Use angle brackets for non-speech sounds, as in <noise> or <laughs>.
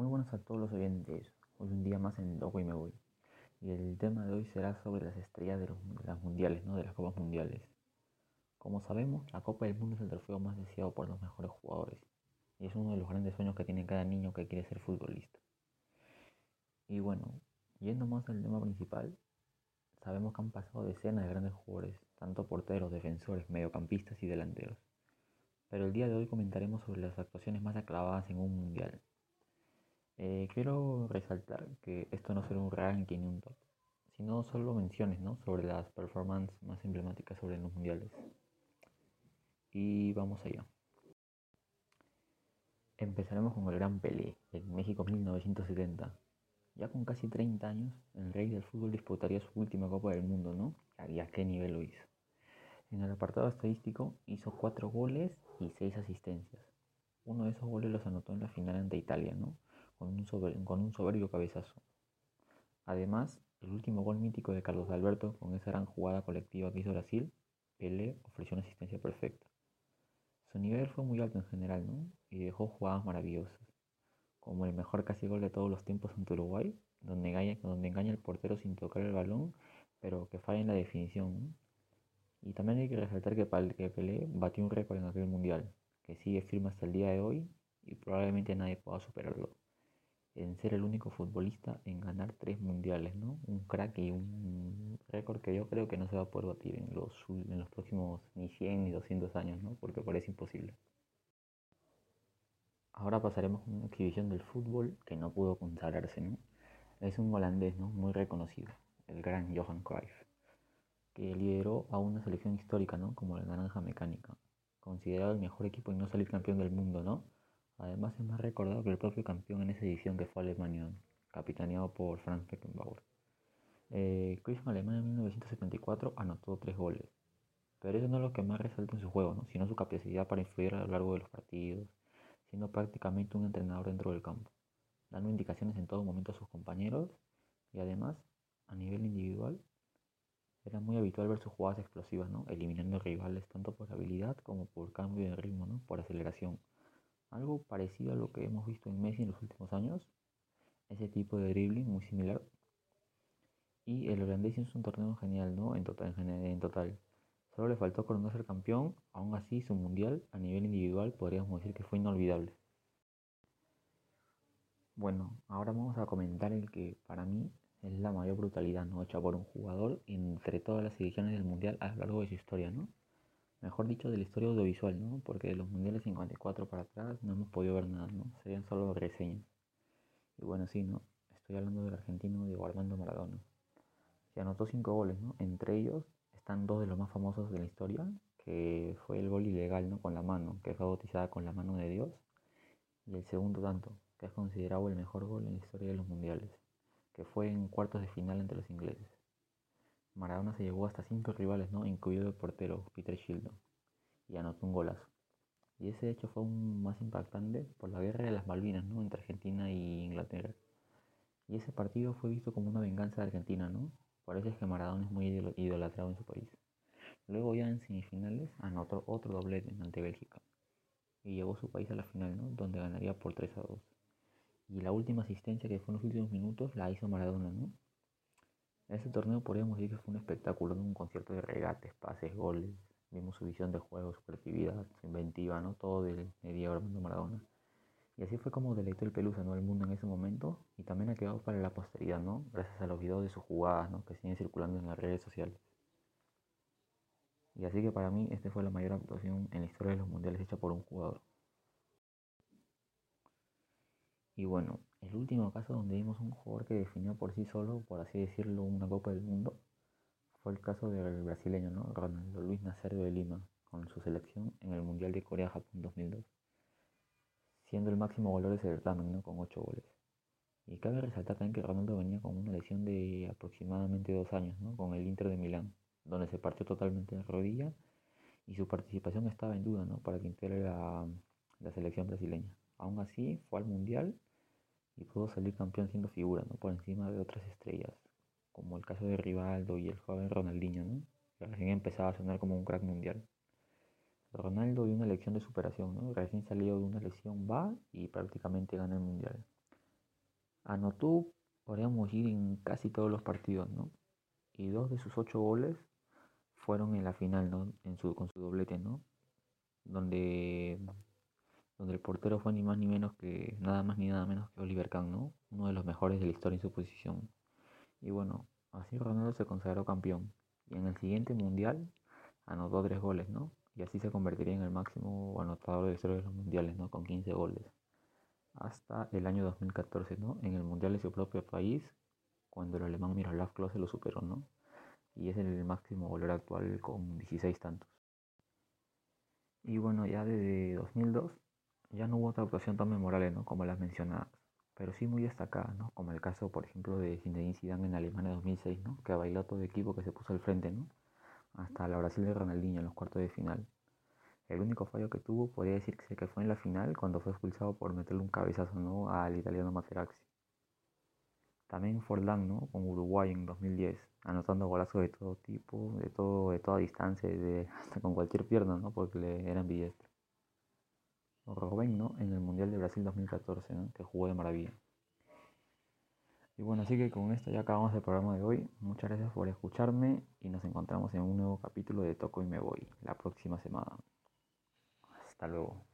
Muy buenos a todos los oyentes. Hoy un día más en Loco y me voy. Y el tema de hoy será sobre las estrellas de, los, las mundiales, ¿no? De las copas mundiales. Como sabemos, la Copa del Mundo es el trofeo más deseado por los mejores jugadores. Y es uno de los grandes sueños que tiene cada niño que quiere ser futbolista. Y bueno, yendo más al tema principal, sabemos que han pasado decenas de grandes jugadores, tanto porteros, defensores, mediocampistas y delanteros. Pero el día de hoy comentaremos sobre las actuaciones más aclavadas en un mundial. Eh, quiero resaltar que esto no será un ranking ni un top, sino solo menciones ¿no? sobre las performances más emblemáticas sobre los mundiales. Y vamos allá. Empezaremos con el Gran Pelé, en México 1970. Ya con casi 30 años, el rey del fútbol disputaría su última Copa del Mundo, ¿no? ¿Y a qué nivel lo hizo? En el apartado estadístico hizo 4 goles y 6 asistencias. Uno de esos goles los anotó en la final ante Italia, ¿no? Con un, con un soberbio cabezazo. Además, el último gol mítico de Carlos Alberto, con esa gran jugada colectiva que hizo Brasil, Pelé ofreció una asistencia perfecta. Su nivel fue muy alto en general, ¿no? Y dejó jugadas maravillosas, como el mejor casi gol de todos los tiempos ante Uruguay, donde engaña, donde engaña el portero sin tocar el balón, pero que falla en la definición. Y también hay que resaltar que, Pelé batió un récord en aquel mundial, que sigue firme hasta el día de hoy y probablemente nadie pueda superarlo. En ser el único futbolista en ganar tres mundiales, ¿no? Un crack y un récord que yo creo que no se va a poder batir en los, en los próximos ni 100 ni 200 años, ¿no? Porque parece imposible. Ahora pasaremos a una exhibición del fútbol que no pudo consagrarse, ¿no? Es un holandés, ¿no? Muy reconocido, el gran Johan Cruyff que lideró a una selección histórica, ¿no? Como la Naranja Mecánica, considerado el mejor equipo y no salir campeón del mundo, ¿no? Además es más recordado que el propio campeón en esa edición que fue Alemania, capitaneado por Franz Beckenbauer. Eh, en Alemania en 1974 anotó tres goles, pero eso no es lo que más resalta en su juego, ¿no? sino su capacidad para influir a lo largo de los partidos, siendo prácticamente un entrenador dentro del campo, dando indicaciones en todo momento a sus compañeros y además, a nivel individual, era muy habitual ver sus jugadas explosivas, ¿no? eliminando rivales tanto por habilidad como por cambio de ritmo, ¿no? por aceleración. Algo parecido a lo que hemos visto en Messi en los últimos años, ese tipo de dribbling muy similar. Y el holandés hizo un torneo genial, ¿no? En total, en, total. Solo le faltó coronarse el campeón, aún así su mundial a nivel individual podríamos decir que fue inolvidable. Bueno, ahora vamos a comentar el que para mí es la mayor brutalidad ¿no? hecha por un jugador entre todas las ediciones del Mundial a lo largo de su historia, ¿no? Mejor dicho, de la historia audiovisual, ¿no? Porque de los Mundiales 54 para atrás no hemos podido ver nada, ¿no? Serían solo reseñas. Y bueno, sí, ¿no? Estoy hablando del argentino de Armando Maradona, que anotó cinco goles, ¿no? Entre ellos están dos de los más famosos de la historia, que fue el gol ilegal, ¿no? Con la mano, que fue bautizada con la mano de Dios, y el segundo tanto, que es considerado el mejor gol en la historia de los mundiales que fue en cuartos de final entre los ingleses. Maradona se llevó hasta cinco rivales, ¿no? incluido el portero Peter Shilton, y anotó un golazo. Y ese hecho fue aún más impactante por la guerra de las Malvinas ¿no? entre Argentina y Inglaterra. Y ese partido fue visto como una venganza de Argentina, ¿no? Por eso es que Maradona es muy idolatrado en su país. Luego ya en semifinales anotó otro doblete ante Bélgica y llevó su país a la final, ¿no? donde ganaría por 3 a 2. Y la última asistencia que fue en los últimos minutos la hizo Maradona, ¿no? Ese torneo podríamos decir que fue un espectáculo, un concierto de regates, pases, goles. Vimos su visión de juego, su creatividad, su inventiva, ¿no? Todo del medio Armando Maradona. Y así fue como deleitó el Pelusa, ¿no? El mundo en ese momento y también ha quedado para la posteridad, ¿no? Gracias a los videos de sus jugadas, ¿no? Que siguen circulando en las redes sociales. Y así que para mí esta fue la mayor actuación en la historia de los mundiales hecha por un jugador. Y bueno, el último caso donde vimos un jugador que definió por sí solo, por así decirlo, una Copa del Mundo, fue el caso del brasileño, ¿no? Ronaldo Luis Nazario de Lima, con su selección en el Mundial de Corea-Japón 2002, siendo el máximo goleador de ese certamen, ¿no? Con 8 goles. Y cabe resaltar también que Ronaldo venía con una lesión de aproximadamente dos años, ¿no? Con el Inter de Milán, donde se partió totalmente la rodilla y su participación estaba en duda, ¿no? Para que integre la, la selección brasileña. Aún así, fue al Mundial y pudo salir campeón siendo figura, ¿no? Por encima de otras estrellas, como el caso de Rivaldo y el joven Ronaldinho, ¿no? Que recién empezaba a sonar como un crack mundial. Ronaldo dio una lección de superación, ¿no? Recién salió de una lesión va y prácticamente gana el mundial. Anotó, podríamos ir en casi todos los partidos, ¿no? Y dos de sus ocho goles fueron en la final, ¿no? En su, con su doblete, ¿no? Donde, donde el portero fue ni más ni menos que, nada más ni nada menos que Oliver Kahn, ¿no? Uno de los mejores de la historia en su posición. Y bueno, así Ronaldo se consagró campeón. Y en el siguiente mundial anotó tres goles, ¿no? Y así se convertiría en el máximo anotador de historia de los mundiales, ¿no? Con 15 goles. Hasta el año 2014, ¿no? En el mundial de su propio país, cuando el alemán Miroslav Klose lo superó, ¿no? Y es el máximo goleador actual con 16 tantos. Y bueno, ya desde 2002 ya no hubo otra actuación tan memorable, ¿no? Como las mencionadas, pero sí muy destacadas, ¿no? Como el caso, por ejemplo, de Zinedine Zidane en Alemania 2006, ¿no? Que bailó todo el equipo que se puso al frente, ¿no? Hasta la Brasil de Ronaldinho en los cuartos de final. El único fallo que tuvo podría decirse que fue en la final cuando fue expulsado por meterle un cabezazo, ¿no? Al italiano Materazzi. También Forlán, ¿no? Con Uruguay en 2010, anotando golazos de todo tipo, de todo, de toda distancia, de, <laughs> hasta con cualquier pierna, ¿no? Porque le eran billetes. Robben, ¿no? En el Mundial de Brasil 2014, ¿no? Que jugó de maravilla. Y bueno, así que con esto ya acabamos el programa de hoy. Muchas gracias por escucharme y nos encontramos en un nuevo capítulo de Toco y Me Voy la próxima semana. Hasta luego.